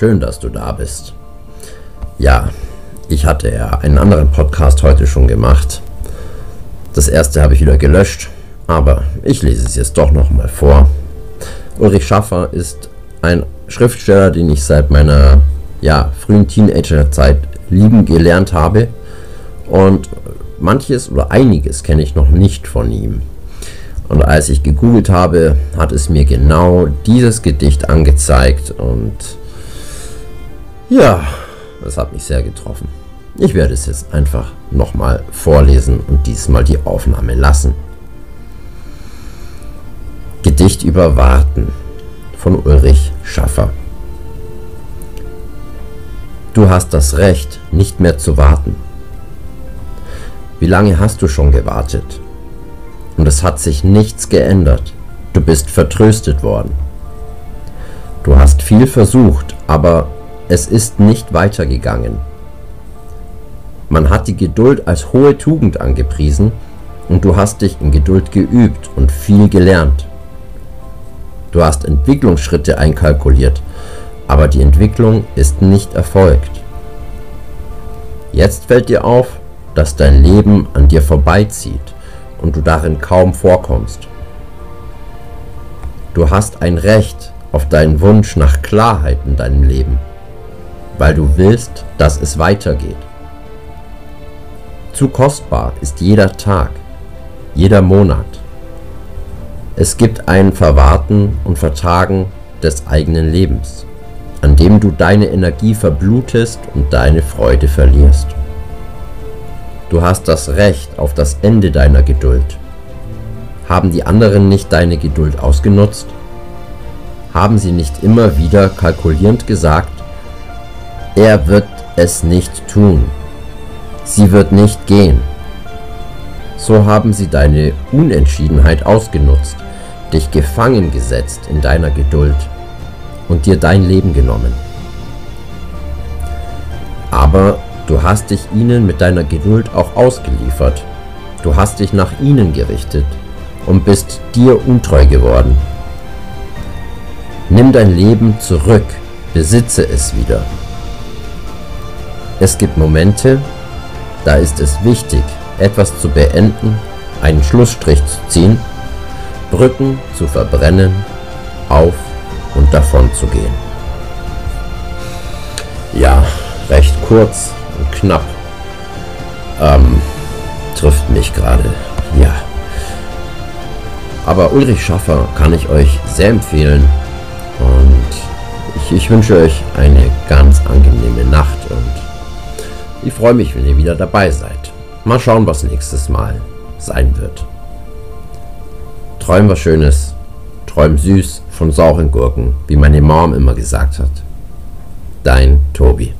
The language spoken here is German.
schön, dass du da bist. Ja, ich hatte ja einen anderen Podcast heute schon gemacht. Das erste habe ich wieder gelöscht, aber ich lese es jetzt doch nochmal vor. Ulrich Schaffer ist ein Schriftsteller, den ich seit meiner ja, frühen Teenagerzeit lieben gelernt habe. Und manches oder einiges kenne ich noch nicht von ihm. Und als ich gegoogelt habe, hat es mir genau dieses Gedicht angezeigt und ja, das hat mich sehr getroffen. Ich werde es jetzt einfach nochmal vorlesen und diesmal die Aufnahme lassen. Gedicht über Warten von Ulrich Schaffer. Du hast das Recht, nicht mehr zu warten. Wie lange hast du schon gewartet? Und es hat sich nichts geändert. Du bist vertröstet worden. Du hast viel versucht, aber es ist nicht weitergegangen. Man hat die Geduld als hohe Tugend angepriesen und du hast dich in Geduld geübt und viel gelernt. Du hast Entwicklungsschritte einkalkuliert, aber die Entwicklung ist nicht erfolgt. Jetzt fällt dir auf, dass dein Leben an dir vorbeizieht und du darin kaum vorkommst. Du hast ein Recht auf deinen Wunsch nach Klarheit in deinem Leben weil du willst, dass es weitergeht. Zu kostbar ist jeder Tag, jeder Monat. Es gibt ein Verwarten und Vertragen des eigenen Lebens, an dem du deine Energie verblutest und deine Freude verlierst. Du hast das Recht auf das Ende deiner Geduld. Haben die anderen nicht deine Geduld ausgenutzt? Haben sie nicht immer wieder kalkulierend gesagt, er wird es nicht tun. Sie wird nicht gehen. So haben sie deine Unentschiedenheit ausgenutzt, dich gefangen gesetzt in deiner Geduld und dir dein Leben genommen. Aber du hast dich ihnen mit deiner Geduld auch ausgeliefert. Du hast dich nach ihnen gerichtet und bist dir untreu geworden. Nimm dein Leben zurück, besitze es wieder. Es gibt Momente, da ist es wichtig, etwas zu beenden, einen Schlussstrich zu ziehen, Brücken zu verbrennen, auf und davon zu gehen. Ja, recht kurz und knapp. Ähm, trifft mich gerade. Ja. Aber Ulrich Schaffer kann ich euch sehr empfehlen. Und ich, ich wünsche euch eine ganz angenehme Nacht und ich freue mich, wenn ihr wieder dabei seid. Mal schauen, was nächstes Mal sein wird. Träum was Schönes, träum süß von sauren Gurken, wie meine Mom immer gesagt hat. Dein Tobi.